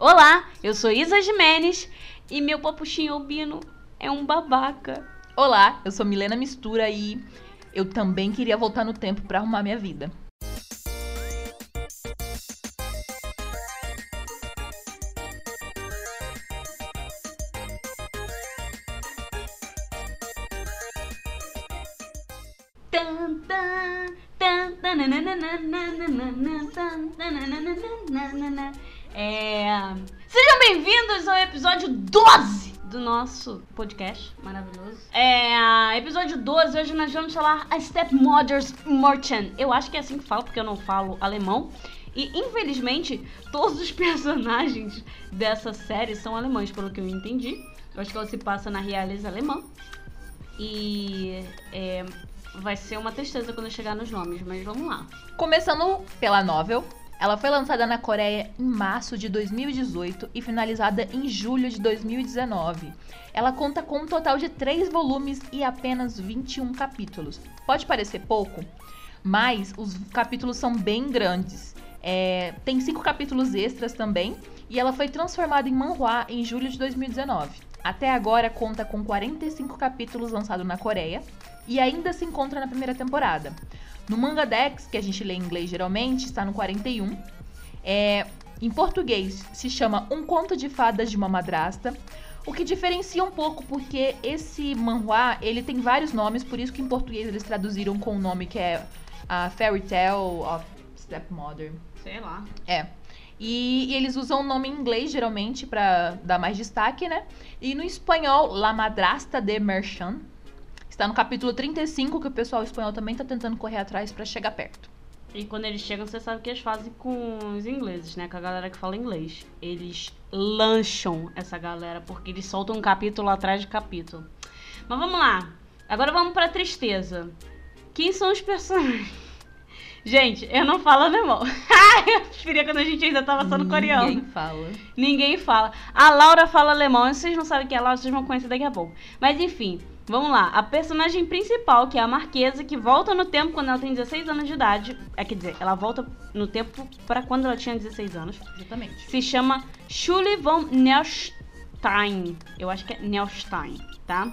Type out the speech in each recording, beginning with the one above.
Olá, eu sou Isa Jimenez e meu papuchinho albino é um babaca. Olá, eu sou Milena Mistura e eu também queria voltar no tempo pra arrumar minha vida. Tan, Sejam bem-vindos ao episódio 12 do nosso podcast maravilhoso. É, episódio 12, hoje nós vamos falar a Stepmother's Merchant. Eu acho que é assim que fala, porque eu não falo alemão. E infelizmente, todos os personagens dessa série são alemães, pelo que eu entendi. Eu acho que ela se passa na realeza alemã. E é, vai ser uma tristeza quando eu chegar nos nomes, mas vamos lá. Começando pela novel, ela foi lançada na Coreia em março de 2018 e finalizada em julho de 2019. Ela conta com um total de 3 volumes e apenas 21 capítulos. Pode parecer pouco, mas os capítulos são bem grandes. É, tem 5 capítulos extras também e ela foi transformada em manhwa em julho de 2019. Até agora conta com 45 capítulos lançados na Coreia e ainda se encontra na primeira temporada. No Manga Dex, que a gente lê em inglês geralmente, está no 41. É, em português se chama Um Conto de Fadas de uma Madrasta, o que diferencia um pouco porque esse manhwa, ele tem vários nomes, por isso que em português eles traduziram com o nome que é a Fairy Tale of Stepmother. Sei lá. É. E, e eles usam o nome em inglês, geralmente, para dar mais destaque, né? E no espanhol, La Madrasta de Merchan. Está no capítulo 35, que o pessoal espanhol também tá tentando correr atrás para chegar perto. E quando eles chegam, você sabe o que eles fazem com os ingleses, né? Com a galera que fala inglês. Eles lancham essa galera, porque eles soltam um capítulo atrás de capítulo. Mas vamos lá. Agora vamos pra tristeza. Quem são os personagens? Gente, eu não falo alemão. eu preferia quando a gente ainda tava só no coreano. Ninguém fala. Ninguém fala. A Laura fala alemão. Vocês não sabem o que é Laura, vocês vão conhecer daqui a pouco. Mas enfim, vamos lá. A personagem principal, que é a Marquesa, que volta no tempo quando ela tem 16 anos de idade. É, quer dizer, ela volta no tempo para quando ela tinha 16 anos. Exatamente. Se chama Schule von Neustein. Eu acho que é Neustein, tá?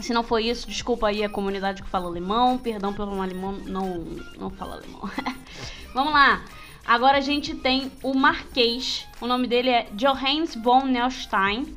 Se não for isso, desculpa aí a comunidade que fala alemão. Perdão pelo alemão não, não fala alemão. Vamos lá. Agora a gente tem o Marquês. O nome dele é Johannes von Neustein.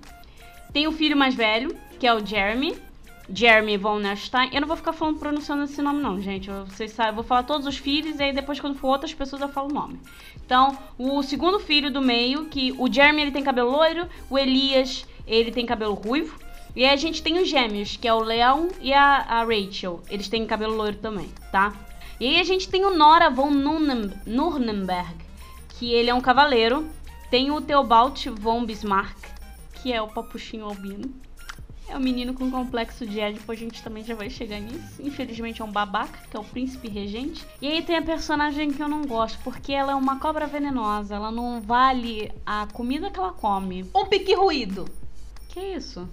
Tem o filho mais velho, que é o Jeremy. Jeremy von Neustein. Eu não vou ficar falando pronunciando esse nome, não, gente. Vocês sabem, eu vou falar todos os filhos e aí depois, quando for outras pessoas, eu falo o nome. Então, o segundo filho do meio, que o Jeremy ele tem cabelo loiro, o Elias ele tem cabelo ruivo. E aí a gente tem os gêmeos, que é o Leão e a, a Rachel. Eles têm cabelo loiro também, tá? E aí a gente tem o Nora von Nurnenberg, que ele é um cavaleiro. Tem o Theobald von Bismarck, que é o papuchinho albino. É o menino com complexo de Édipo, a gente também já vai chegar nisso. Infelizmente é um babaca, que é o príncipe regente. E aí tem a personagem que eu não gosto, porque ela é uma cobra venenosa. Ela não vale a comida que ela come. Um pique ruído. Que isso?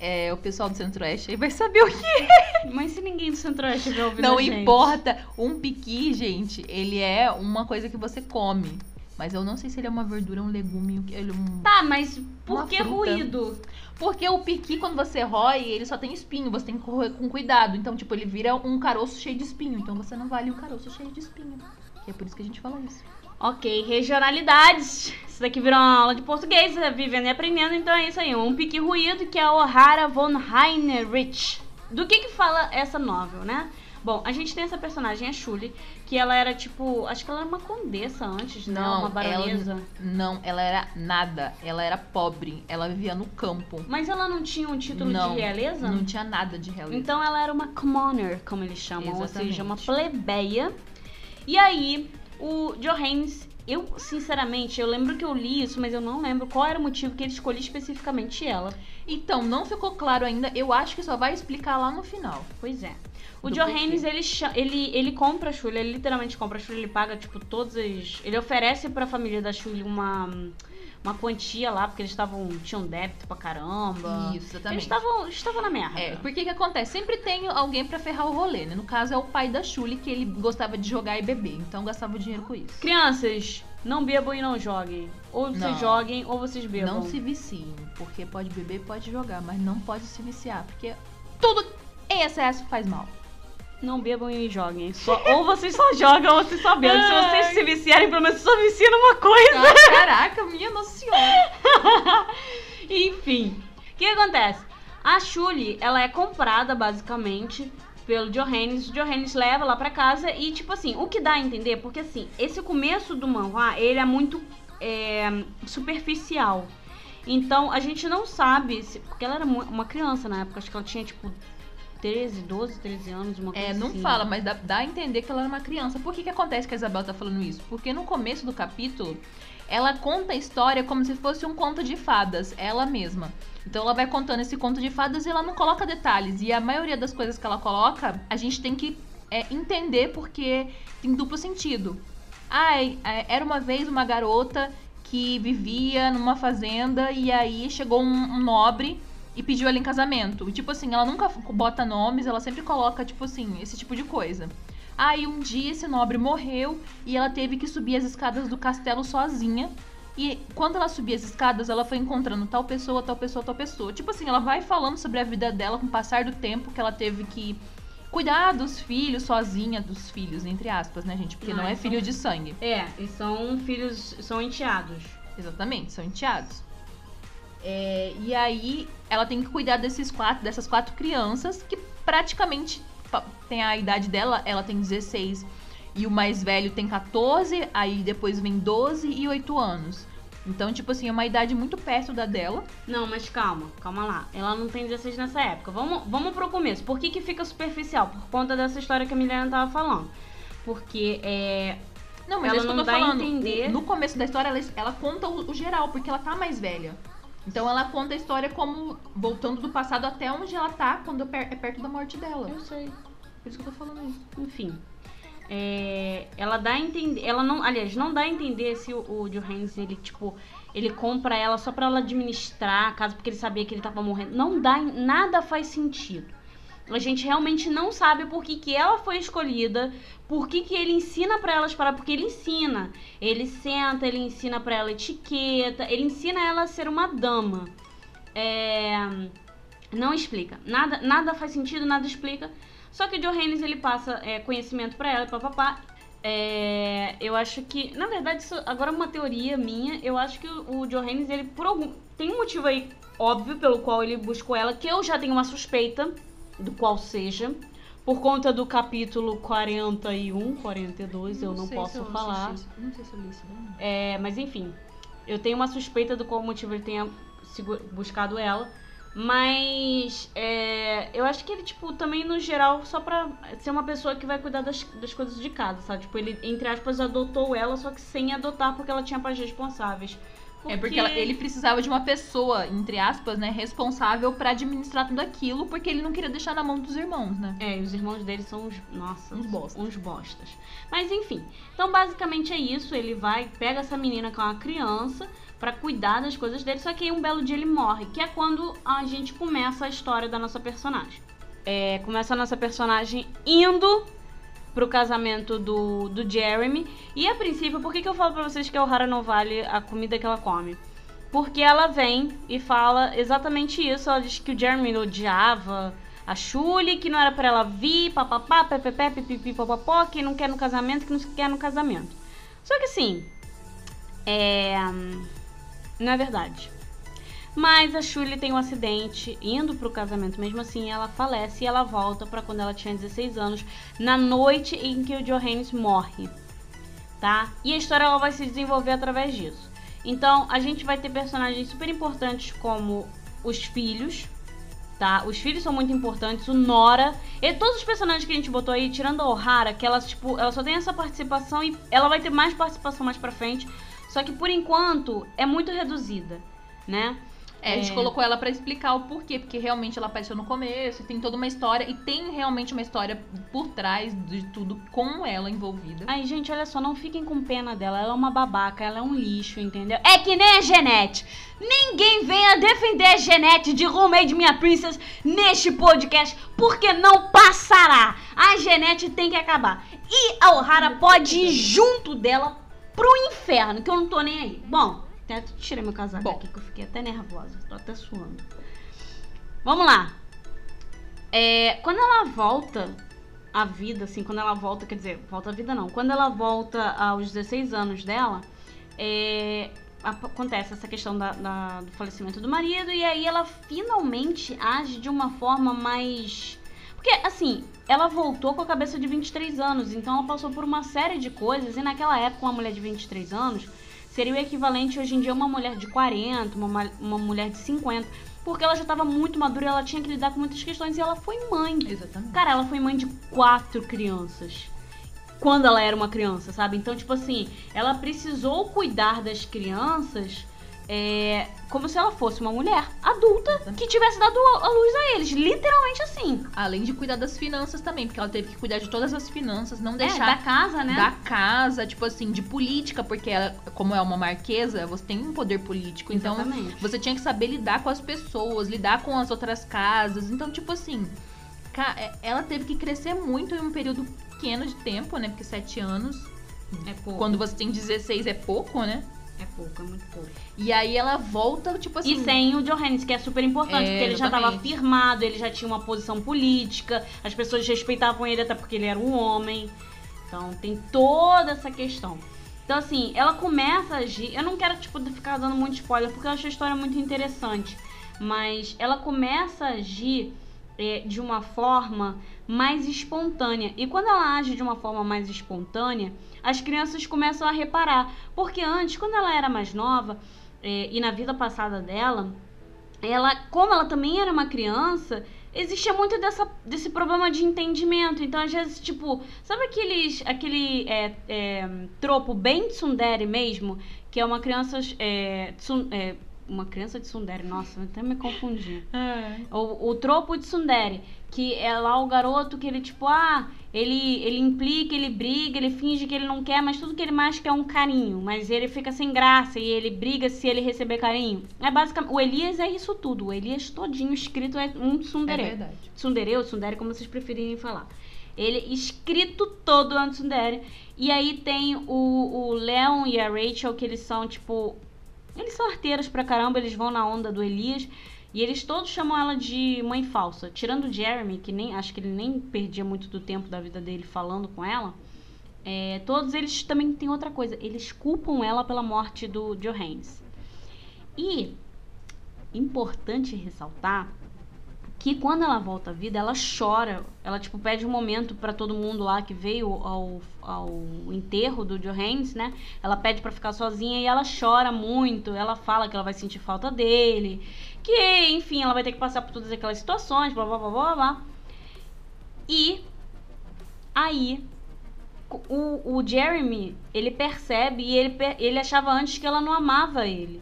É, o pessoal do Centro-Oeste aí vai saber o que é. Mas se ninguém do Centro-Oeste vai ouvir Não a gente? importa. Um piqui, gente, ele é uma coisa que você come. Mas eu não sei se ele é uma verdura, um legume, ele é um... Tá, mas por que fruta. ruído? Porque o piqui, quando você rói, ele só tem espinho. Você tem que correr com cuidado. Então, tipo, ele vira um caroço cheio de espinho. Então, você não vale um caroço cheio de espinho. E é por isso que a gente fala isso. Ok, regionalidades. Isso daqui virou uma aula de português, é vivendo e aprendendo, então é isso aí. Um pique ruído que é o Hara von Heinrich. Do que que fala essa novel, né? Bom, a gente tem essa personagem, a Shuli, que ela era tipo. Acho que ela era uma condessa antes, né? Uma baronesa. ela não, ela era nada. Ela era pobre. Ela vivia no campo. Mas ela não tinha um título não, de realeza? Não tinha nada de realeza. Então ela era uma commoner, como eles chamam, ou Exatamente. seja, uma plebeia. E aí, o Johannes, eu sinceramente, eu lembro que eu li isso, mas eu não lembro qual era o motivo que ele escolheu especificamente ela. Então, não ficou claro ainda. Eu acho que só vai explicar lá no final. Pois é. O Johannes, porquê. ele, ele, ele compra a Shuli, ele literalmente compra a Shuli, ele paga, tipo, todas as... Ele oferece pra família da Shuli uma, uma quantia lá, porque eles estavam tinham débito pra caramba. Isso, exatamente. Eles estavam estavam na merda. É, porque que acontece? Sempre tem alguém pra ferrar o rolê, né? No caso é o pai da Shuli, que ele gostava de jogar e beber, então gastava o dinheiro com isso. Crianças, Não bebam e não joguem. Ou vocês Não. joguem ou vocês bebam. Não se viciem, porque pode beber, pode jogar, mas não pode se viciar, porque tudo em excesso faz mal. Não bebam e joguem. Só- ou vocês só jogam ou vocês só bebem. Se vocês se viciarem, pelo menos só viciam numa coisa. Ah, caraca, minha nossa senhora. Enfim, o que acontece? A Shuli, ela é comprada basicamente pelo Johannes. O Johannes leva lá pra casa e, tipo assim, o que dá a entender, porque assim, esse começo do manhwa, ele é muito é, superficial. Então, a gente não sabe, se, porque ela era uma criança na época, acho que ela tinha, tipo, 13, 12, 13 anos, uma coisa É, não assim. fala, mas dá, dá a entender que ela era uma criança. Por que, que acontece que a Isabel tá falando isso? Porque no começo do capítulo, ela conta a história como se fosse um conto de fadas, ela mesma. Então ela vai contando esse conto de fadas e ela não coloca detalhes. E a maioria das coisas que ela coloca, a gente tem que é, entender porque tem duplo sentido. Ai, é, era uma vez uma garota que vivia numa fazenda e aí chegou um, um nobre e pediu ela em casamento. E, tipo assim, ela nunca bota nomes, ela sempre coloca, tipo assim, esse tipo de coisa. Aí um dia esse nobre morreu e ela teve que subir as escadas do castelo sozinha. E quando ela subia as escadas, ela foi encontrando tal pessoa, tal pessoa, tal pessoa. Tipo assim, ela vai falando sobre a vida dela com o passar do tempo que ela teve que cuidar dos filhos sozinha, dos filhos, entre aspas, né, gente? Porque Não, não, é filho de sangue. É, e são filhos, são enteados. Exatamente, são enteados. É, e aí ela tem que cuidar desses quatro, dessas quatro crianças que praticamente tem a idade dela, ela tem 16 e o mais velho tem 14, aí depois vem 12 e 8 anos. Então, tipo assim, é uma idade muito perto da dela. Não, mas calma, calma lá. Ela não tem 16 nessa época. Vamos, vamos pro começo. Por que, que fica superficial? Por conta dessa história que a Milena tava falando. Porque é. Não, mas Ela é isso que não eu tô dá a falando. entender. No começo da história, ela, ela conta o, o geral, porque ela tá mais velha. Então ela conta a história como voltando do passado até onde ela tá quando é é perto da morte dela. Eu sei. Por isso que eu tô falando isso. Enfim. É, ela dá a entender. Ela não. Aliás, não dá a entender se o, o Johannes, ele, tipo, ele compra ela só pra ela administrar a casa, porque ele sabia que ele tava morrendo. Não dá. Nada faz sentido. A gente realmente não sabe por que, que ela foi escolhida, por que, que ele ensina pra ela as paradas, porque ele ensina. Ele senta, ele ensina pra ela etiqueta, ele ensina ela a ser uma dama. É, não explica. Nada, nada faz sentido, nada explica. Só que o Johannes ele passa é, conhecimento pra ela, papapá. É, eu acho que, na verdade, isso agora é uma teoria minha. Eu acho que o, o Johannes, ele por algum. Tem um motivo aí óbvio pelo qual ele buscou ela, que eu já tenho uma suspeita do qual seja. Por conta do capítulo 41, 42, eu não posso eu falar. assisti. Não sei se eu li isso. não. É, mas enfim, eu tenho uma suspeita do qual motivo ele tenha buscado ela. Mas é, eu acho que ele, tipo, também no geral, só pra ser uma pessoa que vai cuidar das, das coisas de casa, sabe? Tipo, ele, entre aspas, adotou ela, só que sem adotar porque ela tinha pais responsáveis. É porque ela- ele precisava de uma pessoa, entre aspas, né, responsável pra administrar tudo aquilo, porque ele não queria deixar na mão dos irmãos, né? É, e os irmãos dele são uns. Nossa, Uns bostas. Uns bostas. Mas enfim. Então, basicamente é isso. Ele vai, pega essa menina que é uma criança pra cuidar das coisas dele. Só que aí um belo dia ele morre, que é quando a gente começa a história da nossa personagem. É, começa a nossa personagem indo pro casamento do, do Jeremy. E a princípio, por que, que eu falo pra vocês que a O'Hara não vale a comida que ela come? Porque ela vem e fala exatamente isso. Ela diz que o Jeremy odiava a Shuli, que não era pra ela vir, papapá, pepepé, pipipi, papapó, que não quer no casamento, que não quer no casamento. Só que assim, é... Não é verdade. Mas a Shuli tem um acidente indo pro casamento. Mesmo assim, ela falece e ela volta pra quando ela tinha 16 anos, na noite em que o Johannes morre, tá? E a história ela vai se desenvolver através disso. Então, a gente vai ter personagens super importantes como os filhos, tá? Os filhos são muito importantes, o Nora, e todos os personagens que a gente botou aí, tirando a O'Hara, que ela, tipo, ela só tem essa participação e ela vai ter mais participação mais pra frente, só que por enquanto é muito reduzida, né? É, a gente É. colocou ela pra explicar o porquê, porque realmente ela apareceu no começo, tem toda uma história, e tem realmente uma história por trás de tudo com ela envolvida. Ai, gente, olha só, não fiquem com pena dela. Ela é uma babaca, ela é um lixo, entendeu? É que nem a Genete. Ninguém venha defender a Genete de Roommate Minha Princess neste podcast, porque não passará. A Genete tem que acabar. E a O'Hara pode ir junto dela pro inferno, que eu não tô nem aí. Bom, até tirei meu casaco Bom. aqui, que eu fiquei até nervosa. Tô até suando. Vamos lá. É, quando ela volta à vida, assim, quando ela volta, quer dizer, volta à vida não. Quando ela volta aos 16 anos dela, é, acontece essa questão da- da- do falecimento do marido e aí ela finalmente age de uma forma mais. Porque, assim, ela voltou com a cabeça de 23 anos, então ela passou por uma série de coisas e naquela época uma mulher de 23 anos seria o equivalente hoje em dia a uma mulher de 40, uma, ma- uma mulher de 50, porque ela já estava muito madura e ela tinha que lidar com muitas questões e ela foi mãe. Exatamente. Cara, ela foi mãe de quatro crianças. Quando ela era uma criança, sabe? Então, tipo assim, ela precisou cuidar das crianças é, como se ela fosse uma mulher adulta que tivesse dado a luz a eles. Literalmente assim. Além de cuidar das finanças também, porque ela teve que cuidar de todas as finanças, não É, deixar da casa, né? da casa, tipo assim, de política, porque ela, como é uma marquesa, você tem um poder político. Então, Exatamente. você tinha que saber lidar com as pessoas, lidar com as outras casas. Então, tipo assim, é- ela teve que crescer muito em um período pequeno de tempo, né? Porque sete anos, É pouco. quando você tem 16 é pouco, né? É pouco, é muito pouco. E aí ela volta, tipo assim. E sem o Johannes, que é super importante, É, porque ele já estava exatamente. firmado, ele já tinha uma posição política, as pessoas respeitavam ele até porque ele era um homem. Então tem toda essa questão. Então, assim, ela começa a agir. Eu não quero, tipo, ficar dando muito spoiler, porque eu acho a história muito interessante. Mas ela começa a agir é, de uma forma mais espontânea. E quando ela age de uma forma mais espontânea, as crianças começam a reparar. Porque antes, quando ela era mais nova, é, e na vida passada dela, ela, como ela também era uma criança, existia muito dessa, desse problema de entendimento. Então, às vezes, tipo, sabe aqueles, aquele é, é, tropo bem tsundere mesmo? Que é uma criança. É, tsun- é, uma criança de tsundere, nossa, até me confundi. O, o tropo de Sundere, que é lá o garoto que ele, tipo, ah, ele, ele implica, ele briga, ele finge que ele não quer, mas tudo que ele mais quer é um carinho. Mas ele fica sem graça e ele briga se ele receber carinho. É basicamente. O Elias é isso tudo. O Elias todinho escrito é um É tsundere. verdade. Tsundere ou tsundere, como vocês preferirem falar. Ele escrito todo é um tsundere. E aí tem o, o Leon e a Rachel, que eles são, tipo... Eles são arteiras pra caramba, eles vão na onda do Elias. E eles todos chamam ela de mãe falsa. Tirando o Jeremy, que nem acho que ele nem perdia muito do tempo da vida dele falando com ela. é, todos eles também têm outra coisa. Eles culpam ela pela morte do Johannes. E importante ressaltar que quando ela volta à vida, ela chora. Ela, tipo, pede um momento pra todo mundo lá que veio ao, ao enterro do Johannes, né? Ela pede pra ficar sozinha e ela chora muito. Ela fala que ela vai sentir falta dele. Que, enfim, ela vai ter que passar por todas aquelas situações, blá, blá, blá, blá, blá. E aí, o, o Jeremy, ele percebe e ele, ele achava antes que ela não amava ele.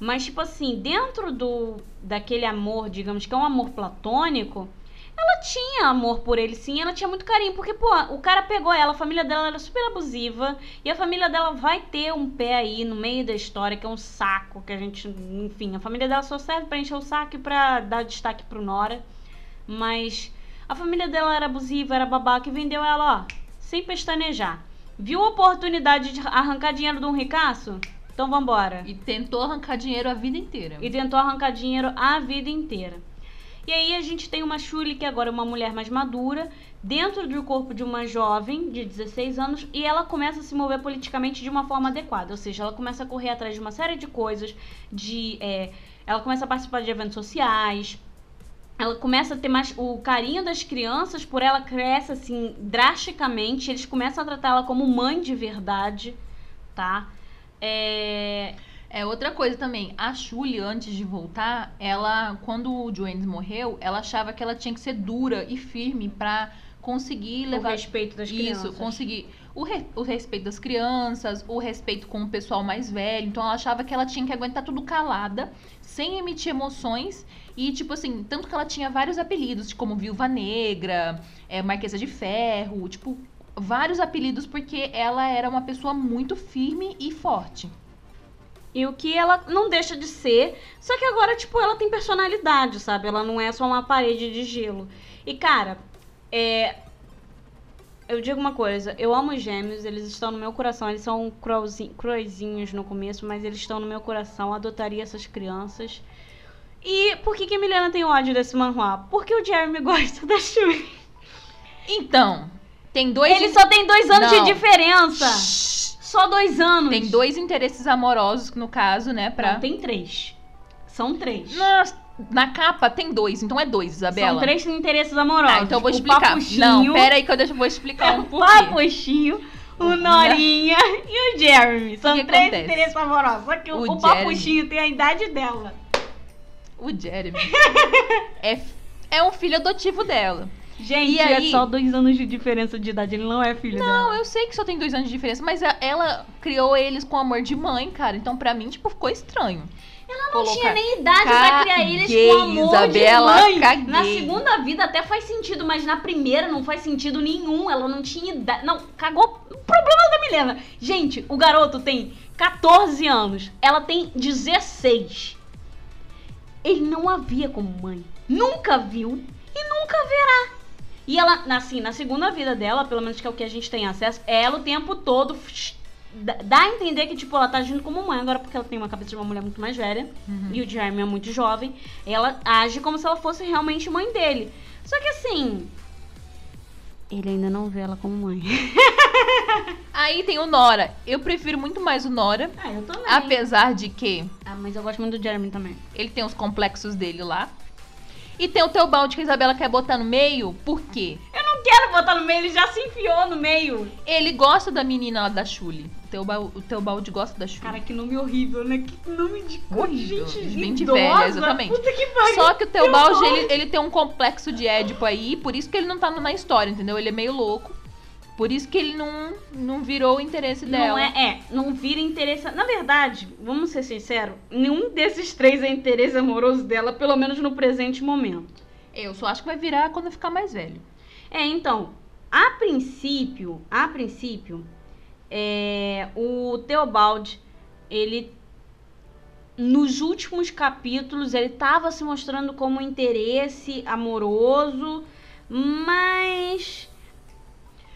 Mas, tipo assim, dentro do daquele amor, digamos que é um amor platônico, ela tinha amor por ele sim, ela tinha muito carinho, porque, pô, o cara pegou ela, a família dela era super abusiva, e a família dela vai ter um pé aí no meio da história, que é um saco, que a gente, enfim, a família dela só serve pra encher o saco e pra dar destaque pro Nora, mas a família dela era abusiva, era babaca, e vendeu ela, ó, sem pestanejar. Viu a oportunidade de arrancar dinheiro de um ricaço? Então vambora. E tentou arrancar dinheiro a vida inteira. E tentou arrancar dinheiro a vida inteira. E aí a gente tem uma Shuli, que agora é uma mulher mais madura, dentro do corpo de uma jovem de 16 anos, e ela começa a se mover politicamente de uma forma adequada. Ou seja, ela começa a correr atrás de uma série de coisas, de. é, ela começa a participar de eventos sociais. Ela começa a ter mais. O carinho das crianças por ela cresce assim drasticamente. Eles começam a tratar ela como mãe de verdade, tá? É, É outra coisa também. A Shuli, antes de voltar, ela, quando o Joannes morreu, ela achava que ela tinha que ser dura e firme pra conseguir o levar respeito das crianças. isso, conseguir o, re- o respeito das crianças, o respeito com o pessoal mais velho. Então ela achava que ela tinha que aguentar tudo calada, sem emitir emoções. E, tipo assim, tanto que ela tinha vários apelidos, como Viúva Negra, é, Marquesa de Ferro, tipo, vários apelidos porque ela era uma pessoa muito firme e forte. E o que ela não deixa de ser, só que agora, tipo, ela tem personalidade, sabe? Ela não é só uma parede de gelo. E, cara, é. eu digo uma coisa, eu amo os gêmeos, eles estão no meu coração, eles são cruelzinhos no começo, mas eles estão no meu coração, adotaria essas crianças. E por que, que a Milena tem ódio desse manhua? Porque o Jeremy gosta da Shuri. Então, tem dois. Ele só tem dois anos Não. de diferença. Shhh. Só dois anos. Tem dois interesses amorosos, no caso, né? Pra. Não, tem três. São três. Na, na capa tem dois, então é dois, Isabela. São três interesses amorosos. Tá, então eu vou O explicar. Papuchinho, Não, pera aí que eu deixo, vou explicar um o porquê. Papuchinho, o Norinha e o Jeremy. São que três acontece? interesses amorosos. Só que o, O o Papuchinho tem a idade dela. O Jeremy é, é um filho adotivo dela. Gente, E aí- é só dois anos de diferença de idade. Ele não é filho Não, dela. eu sei que só tem dois anos de diferença, mas a- ela criou eles com amor de mãe, cara. Então pra mim, tipo, ficou estranho. Ela não não tinha nem idade pra criar eles Caguei, com amor Isabela, de mãe. caguei. Na segunda vida até faz sentido, mas na primeira não faz sentido nenhum. Ela não tinha idade. Não, cagou. O problema é da Milena. Gente, o garoto tem 14 anos. Ela tem 16. Ele não a via como mãe. Nunca viu e nunca verá. E ela, assim, na segunda vida dela, pelo menos que é o que a gente tem acesso, ela o tempo todo dá a entender que, tipo, ela tá agindo como mãe agora porque ela tem uma cabeça de uma mulher muito mais velha e o Jeremy é muito jovem. Ela age como se ela fosse realmente mãe dele. Só que assim. Ele ainda não vê ela como mãe. Aí tem o Nora. Eu prefiro muito mais o Nora, Ah, eu também. apesar de que Ah, mas eu gosto muito do Jeremy também. ele tem os complexos dele lá. E tem o Teobaldi que a Isabela quer botar no meio, por quê? Eu não quero botar no meio, ele já se enfiou no meio. Ele gosta da menina lá da Chuli. O Teobaldi, o Teobaldi gosta da Chuli. Cara, que nome horrível, né? Que nome de Horrível, gente de gente idosa. velha, exatamente. Puta que pariu. Só que o Teobaldi, Teobaldi. ele, ele tem um complexo de Édipo aí, por isso que ele não tá na história, entendeu? Ele é meio louco. Por isso que ele não, não virou o interesse dela. Não é, é, não vira interesse. Na verdade, vamos ser sinceros, nenhum desses três é interesse amoroso dela, pelo menos no presente momento. Eu só acho que vai virar quando ficar mais velho. É, então, a princípio, a princípio, é, o Theobald, ele nos últimos capítulos ele tava se mostrando como interesse amoroso, mas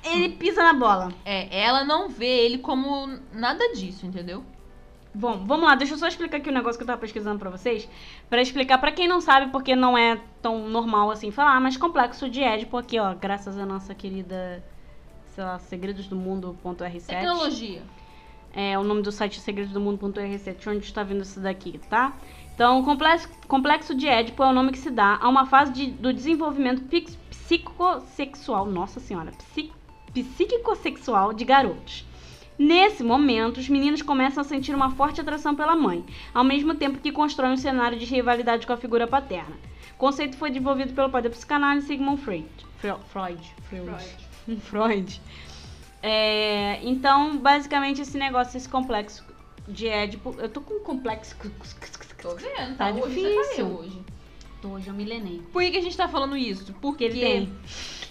ele pisa na bola. É, ela não vê ele como nada disso, entendeu? Bom, vamos lá, deixa eu só explicar aqui o negócio que eu tava pesquisando pra vocês, Pra explicar pra quem não sabe, porque não é tão normal assim falar, mas complexo de Édipo aqui, ó, graças à nossa querida, sei lá, segredosdomundo.r7. Tecnologia. É o nome do site segredosdomundo.r7, onde está vindo isso daqui, tá? Então, complexo, complexo de Édipo é o nome que se dá a uma fase de- do desenvolvimento psicossexual, nossa senhora, psi- psicossexual de garotos. Nesse momento, os meninos começam a sentir uma forte atração pela mãe, ao mesmo tempo que constroem um cenário de rivalidade com a figura paterna. O conceito foi desenvolvido pelo pai da psicanálise Sigmund Freud. Fre- Freud. Freud. Freud. É, então, basicamente, esse negócio, esse complexo de Édipo. Eu tô com um complexo. Tô vendo, Tá Hoje você difícil. tá hoje. Tô, hoje eu milenei. Por que, que a gente tá falando isso? Porque Porque ele tem.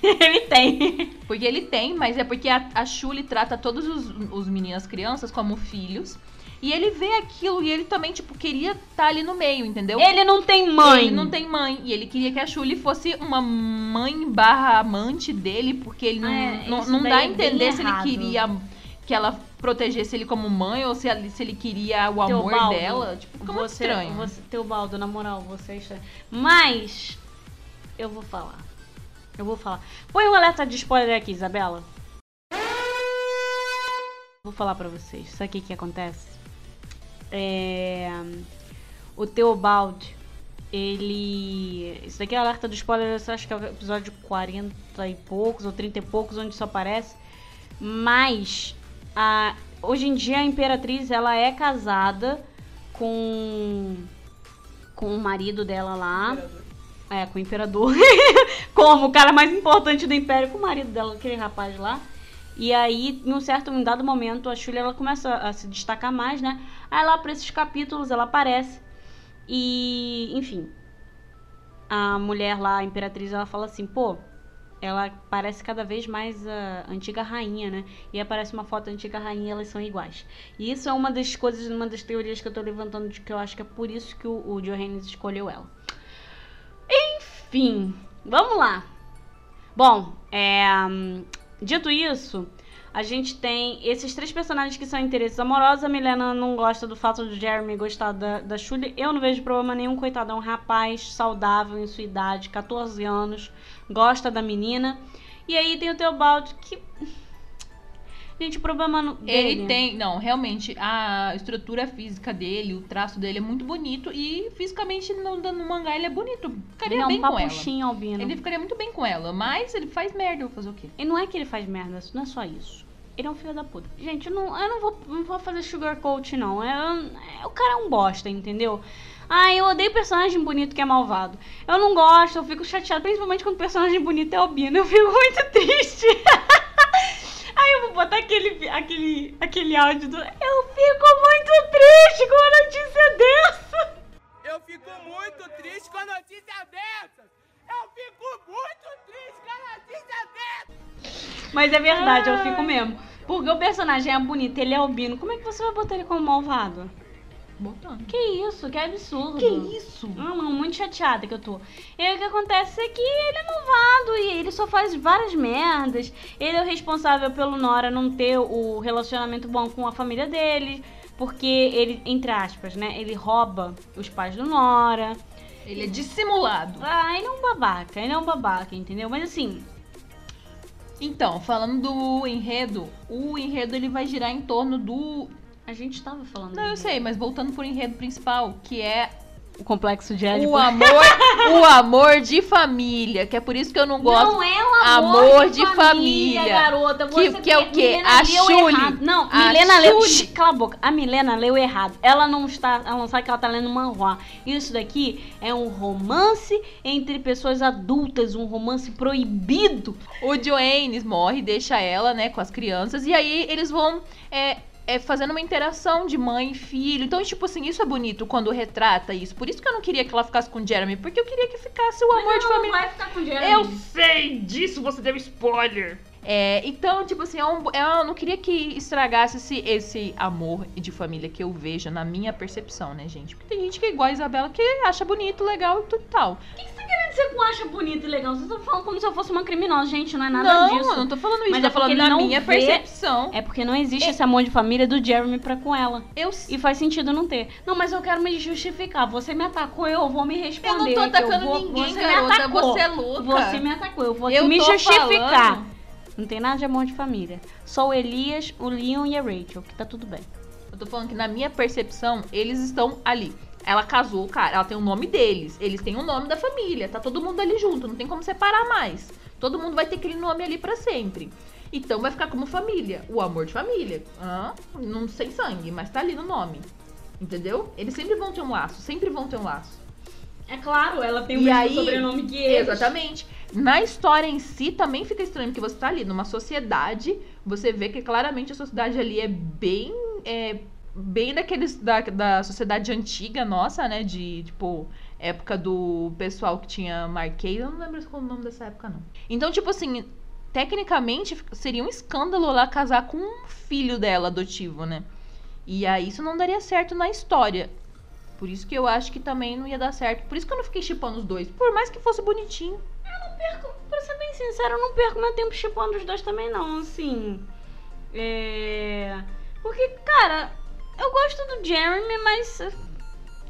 ele tem. Porque ele tem, mas é porque a, a Shuli trata todos os, os meninos, as crianças, como filhos. E ele vê aquilo e ele também, tipo, queria estar ali no meio, entendeu? Ele não tem mãe. Ele não tem mãe. E ele queria que a Shuli fosse uma mãe barra amante dele, porque ele não, É, não, não dá a é entender se ele errado. queria que ela protegesse ele como mãe ou se, ele- se ele queria o amor dela. Tipo, fica muito Você, estranho. você, Teobaldo, na moral, você é estranho. Mas, eu vou falar. Eu vou falar. Põe um alerta de spoiler aqui, Isabela. Vou falar pra vocês. Sabe o que que acontece? É... O Teobald, ele... Isso daqui é alerta de spoiler, eu acho que é o episódio 40 e poucos, ou 30 e poucos, onde isso aparece. Mas, a... hoje em dia a Imperatriz, ela é casada com... Com o marido dela lá. É, com o imperador. Como o cara mais importante do império, com o marido dela, aquele rapaz lá. E aí, em um certo, em um dado momento, a Shulha, ela começa a se destacar mais, né? Aí lá, pra esses capítulos, ela aparece. E, enfim, a mulher lá, a imperatriz, ela fala assim, pô, ela parece cada vez mais a antiga rainha, né? E aparece uma foto da antiga rainha e elas são iguais. E isso é uma das coisas, uma das teorias que eu tô levantando, de que eu acho que é por isso que o, o Johannes escolheu ela. Enfim, vamos lá. Bom, é, Dito isso, a gente tem esses três personagens que são interesses amorosos. A Milena não gosta do fato do Jeremy gostar da, da. Eu não vejo problema nenhum, coitado. Um rapaz saudável em sua idade, 14 anos, gosta da menina. E aí tem o Teobaldo que. Gente, o problema no- dele. Ele tem, não, realmente, a estrutura física dele, o traço dele é muito bonito e fisicamente no, no mangá ele é bonito. Ficaria bem com ela. albino. Ele ficaria muito bem com ela, mas ele faz merda, eu vou fazer o quê? E não é que ele faz merda, não é só isso. Ele é um filho da puta. Gente, eu não, eu não, vou, não vou fazer sugarcoat, não. É, é- o cara é um bosta, entendeu? Ah, eu odeio personagem bonito que é malvado. Eu não gosto, eu fico chateada, principalmente quando o personagem bonito é albino. Eu fico muito triste. Vou botar aquele, aquele, aquele áudio do. Eu fico muito triste com a notícia dessa. Eu fico muito triste com a notícia dessas! Eu fico muito triste com a notícia dessas! Mas é verdade, eu fico mesmo. Porque o personagem é bonito, ele é albino. Como é que você vai botar ele como malvado? Botando. Que isso, que absurdo. Que isso? Não, não, muito chateada que eu tô. E aí o que acontece é que ele é malvado e ele só faz várias merdas. Ele é o responsável pelo Nora não ter o relacionamento bom com a família dele. Porque ele, entre aspas, né? Ele rouba os pais do Nora. Ele é dissimulado. Ah, ele é um babaca, ele é um babaca, entendeu? Mas assim, Então, falando do enredo, o enredo ele vai girar em torno do. A gente tava falando. Não, eu sei, mas voltando pro enredo principal, que é O complexo de Édipo. o amor, o amor de família, que é por isso que eu não gosto. Não é um amor, Amor de, de família, família. garota. Que- Você que é o quê? Milena A leu errado. Não, A Milena leu... Shully. Shh, Cala a boca. A Milena leu errado. Ela não está... Ela não sabe que ela tá lendo manhua. Isso daqui é um romance entre pessoas adultas. Um romance proibido. O Joannes morre, deixa ela, né, com as crianças, e aí eles vão é, é, fazendo uma interação de mãe e filho. Então, tipo assim, isso é bonito quando retrata isso. Por isso que eu não queria que ela ficasse com o Jeremy, porque eu queria que ficasse o amor de família. vai ficar com o Jeremy. Eu sei disso, você deu spoiler. É, então, tipo assim, é um- eu não queria que estragasse esse, esse amor de família que eu vejo na minha percepção, né, gente? Porque tem gente que é igual a Isabela que acha bonito, legal e tudo e tal. O que você dizer com acha bonito e legal? Você tá falando como se eu fosse uma criminosa. Gente, não é nada não, disso. eu não tô falando isso, Mas tô é falando não minha vê- percepção. É porque não existe esse amor de família do Jeremy pra com ela. Eu E faz sentido não ter. Não, mas eu quero me justificar. Você me atacou, eu vou me Eu responder. não tô eu atacando vou- ninguém, você garota. Me atacou. Você é louca. Você me atacou. Eu vou Eu me justificar. falando- Não tem nada de amor de família. Só o Elias, o Leon e a Rachel, que tá tudo bem. Eu tô falando que na minha percepção, eles estão ali. Ela casou, cara, ela tem o nome deles. Eles têm o nome da família. Tá todo mundo ali junto, não tem como separar mais. Todo mundo vai ter aquele nome ali pra sempre. Então vai ficar como família. O amor de família. Não sem sangue, mas tá ali no nome. Entendeu? Eles sempre vão ter um laço, sempre vão ter um laço. É claro, ela tem o mesmo sobrenome que Exatamente. Na história em si também fica estranho, porque você tá ali numa sociedade, você vê que claramente a sociedade ali é bem. É, bem daqueles. Da, da sociedade antiga nossa, né? De, tipo, época do pessoal que tinha Marquês. Eu não lembro qual o nome dessa época, não. Então, tipo assim, tecnicamente seria um escândalo ela casar com um filho dela adotivo, né? E aí isso não daria certo na história. Por isso que eu acho que também não ia dar certo. Por isso que eu não fiquei chipando os dois. Por mais que fosse bonitinho. perco, pra ser bem sincero, eu não perco meu tempo chipando os dois também, não. Assim. É. Porque, cara, eu gosto do Jeremy, mas.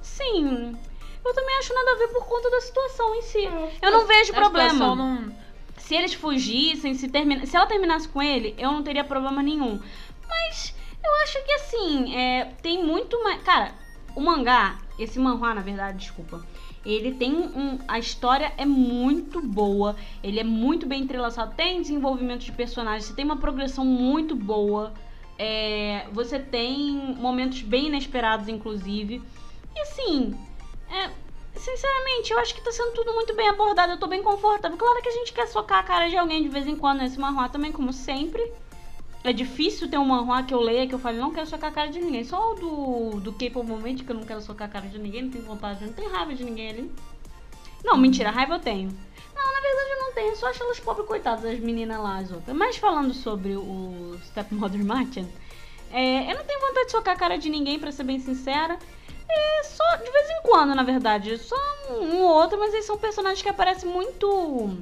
Sim. Eu também acho nada a ver por conta da situação em si. Eu não vejo problema. não- Se eles fugissem, se, termina... se ela terminasse com ele, eu não teria problema nenhum. Mas eu acho que assim, é, tem muito mais. Cara, o mangá, esse manhwa, na verdade, desculpa. Ele tem um. A história é muito boa. Ele é muito bem entrelaçado. Tem desenvolvimento de personagens. Tem uma progressão muito boa. É, você tem momentos bem inesperados, inclusive. E assim. É, sinceramente, eu acho que tá sendo tudo muito bem abordado. Eu tô bem confortável. Claro que a gente quer socar a cara de alguém de vez em quando nesse manhwa também, como sempre. É difícil ter um manhwa que eu leia que eu fale, não quero socar a cara de ninguém. Só o do, do K-pop Moment que eu não quero socar a cara de ninguém, não tenho vontade, não tenho raiva de ninguém ali. Não, mentira, raiva eu tenho. Não, na verdade eu não tenho, eu só acho elas pobres coitadas, as meninas lá, as outras. Mas falando sobre o Stepmother Martin, é, eu não tenho vontade de socar a cara de ninguém, pra ser bem sincera. É só de vez em quando, na verdade. Só um, um ou outro, mas eles são personagens que aparecem muito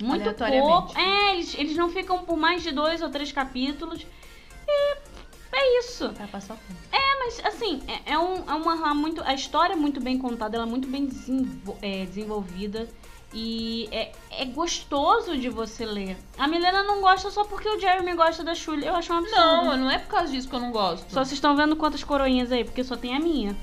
Muito pouco. É, eles, eles não ficam por mais de dois ou três capítulos. E é isso. Pra passar o tempo. É, mas assim, é, é um, é uma muito. A história é muito bem contada, ela é muito bem desenvol- é, desenvolvida. E é, é gostoso de você ler. A Milena não gosta só porque o Jeremy gosta da Shully. Eu acho um absurdo. Não, não é por causa disso que eu não gosto. Só vocês estão vendo quantas coroinhas aí, porque só tem a minha.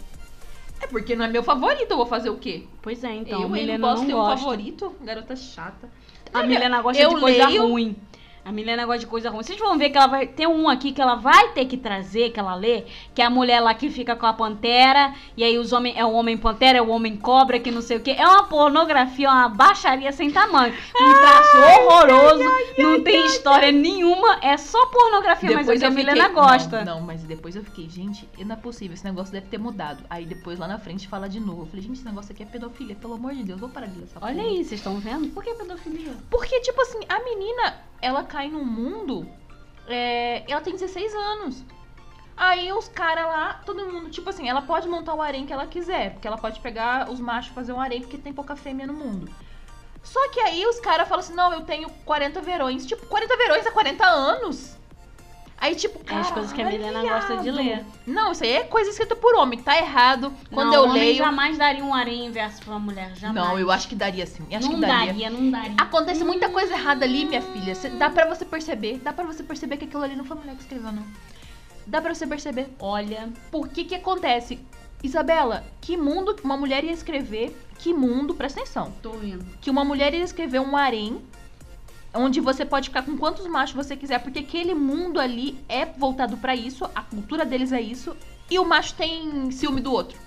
É porque não é meu favorito, eu vou fazer o quê? Pois é, então. eu, a eu Milena não posso não ter um gosta. favorito? Garota chata. A Olha, Milena gosta eu de coisa leio- ruim. A Milena gosta de coisa ruim. Vocês vão ver que ela vai ter um aqui que ela vai ter que trazer, que ela lê, que é a mulher lá que fica com a pantera, e aí os homens é o homem pantera, é o homem cobra, que não sei o que. É uma pornografia, uma baixaria sem tamanho. Um traço horroroso, não tem história nenhuma, é só pornografia, mas é o que a Milena fiquei- gosta. Não, não, mas depois eu fiquei, gente, não é possível, esse negócio deve ter mudado. Aí depois lá na frente fala de novo. Eu falei, gente, esse negócio aqui é pedofilia, pelo amor de Deus, vou parar de ler essa Olha porra. aí, vocês estão vendo? Por que pedofilia? Porque, tipo assim, a menina, ela cai num mundo. é, ela tem 16 anos. Aí os caras lá, todo mundo, tipo assim, ela pode montar o harém que ela quiser. Porque ela pode pegar os machos e fazer um harém, porque tem pouca fêmea no mundo. Só que aí os caras falam assim: não, eu tenho 40 verões. Tipo, 40 verões há 40 anos. Aí, tipo, É as coisas que a Milena gosta de ler. Não, isso aí é coisa escrita por homem, tá errado. Quando não, eu homem leio. jamais daria um harém inverso pra uma mulher, jamais. Não, eu acho que daria sim. Acho não que daria. daria, não daria. Acontece muita coisa errada ali, minha filha. Dá pra você perceber. Dá pra você perceber que aquilo ali não foi a mulher que escreveu, não. Dá pra você perceber. Olha, Por que que acontece? Isabela, que mundo uma mulher ia escrever? Que mundo, presta atenção. tô vendo. Que uma mulher ia escrever um harém onde você pode ficar com quantos machos você quiser, porque aquele mundo ali é voltado pra isso, a cultura deles é isso, e o macho tem ciúme do outro.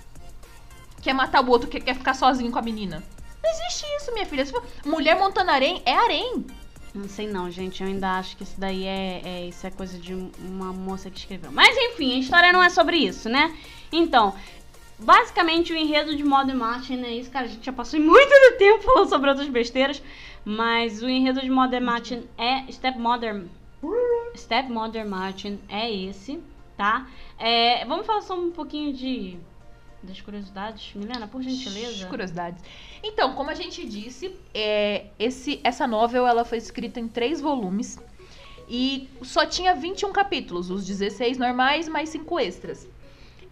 Quer matar o outro, quer, quer ficar sozinho com a menina. Não existe isso, minha filha. Mulher montando harém, é harém. Não sei não, gente. Eu ainda acho que isso daí é, é- isso é coisa de uma moça que escreveu. Mas enfim, a história não é sobre isso, né? Então, basicamente o enredo de Modern Martin é isso, cara. A gente já passou muito do tempo falando sobre outras besteiras. Mas o enredo de Modern Martin é Stepmother. Stepmother Martin é esse, tá? É, vamos falar só um pouquinho de das curiosidades. Milena, por gentileza. Curiosidades. Então, como a gente disse, é, esse, essa novel ela foi escrita em três volumes e só tinha 21 capítulos, os 16 normais mais 5 extras.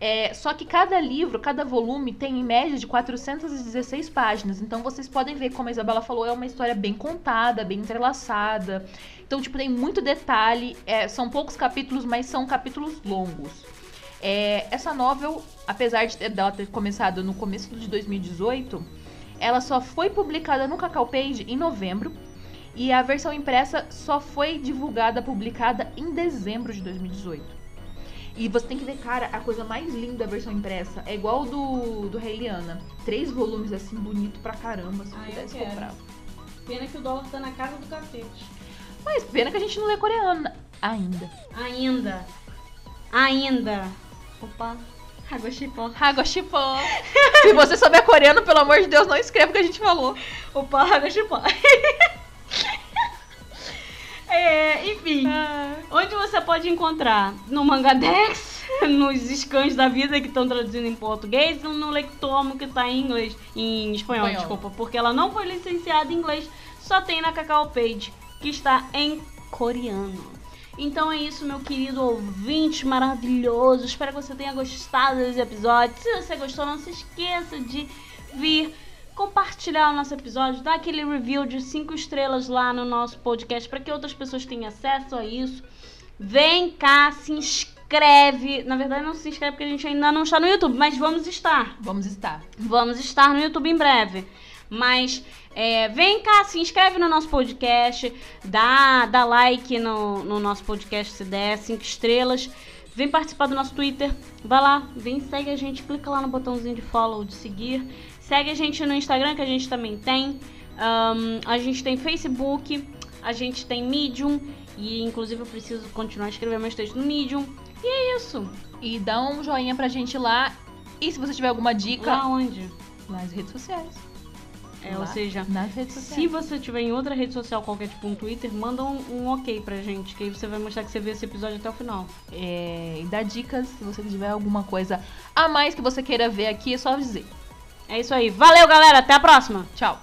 É, só que cada livro, cada volume tem em média de 416 páginas. Então vocês podem ver, como a Isabela falou, é uma história bem contada, bem entrelaçada. Então, tipo, tem muito detalhe. é, são poucos capítulos, mas são capítulos longos. É, essa novel, apesar de dela ter começado no começo de 2018, ela só foi publicada no Cacau Page em novembro. E a versão impressa só foi divulgada, publicada em dezembro de 2018. E você tem que ver, cara, a coisa mais linda da versão impressa é igual do, do Rei Liana. Três volumes assim, bonito pra caramba, se Ah, pudesse comprar. Pena que o dólar tá na casa do cacete. Mas pena que a gente não lê coreano ainda. Ainda. Ainda. Opa. Água chipó. Hagoshipó. Se você souber coreano, pelo amor de Deus, não escreva o que a gente falou. Opa, chipó. é, enfim. Onde você pode encontrar? No Mangadex, nos scans da vida que estão traduzindo em português, e no Lectomo que tá em inglês, em espanhol, Espanhol. desculpa, porque ela não foi licenciada em inglês, só tem na Cacau Page, que está em coreano. Então é isso, meu querido ouvinte maravilhoso. Espero que você tenha gostado desse episódio. Se você gostou, não se esqueça de vir compartilhar o nosso episódio, dar aquele review de 5 estrelas lá no nosso podcast para que outras pessoas tenham acesso a isso. Vem cá, se inscreve. Na verdade, não se inscreve porque a gente ainda não está no YouTube, mas vamos estar. Vamos estar. Vamos estar no YouTube em breve. Mas é, vem cá, se inscreve no nosso podcast, dá, dá like no, no nosso podcast se der, 5 estrelas. Vem participar do nosso Twitter. Vai lá, vem, segue a gente, clica lá no botãozinho de follow, de seguir. Segue a gente no Instagram, que a gente também tem. Ahn, a gente tem Facebook, a gente tem Medium. E inclusive eu preciso continuar a escrever meus textos no Medium. E é isso. E dá um joinha pra gente lá. E se você tiver alguma dica, Lá onde? nas redes sociais. É, ou Lá, seja, nas redes Se sociais. você tiver em outra rede social, qualquer tipo um Twitter, manda um, um ok pra gente, que aí você vai mostrar que você viu esse episódio até o final. É, e dá dicas, se você tiver alguma coisa a mais que você queira ver aqui, é só dizer. É isso aí. Valeu, galera. Até a próxima. Tchau.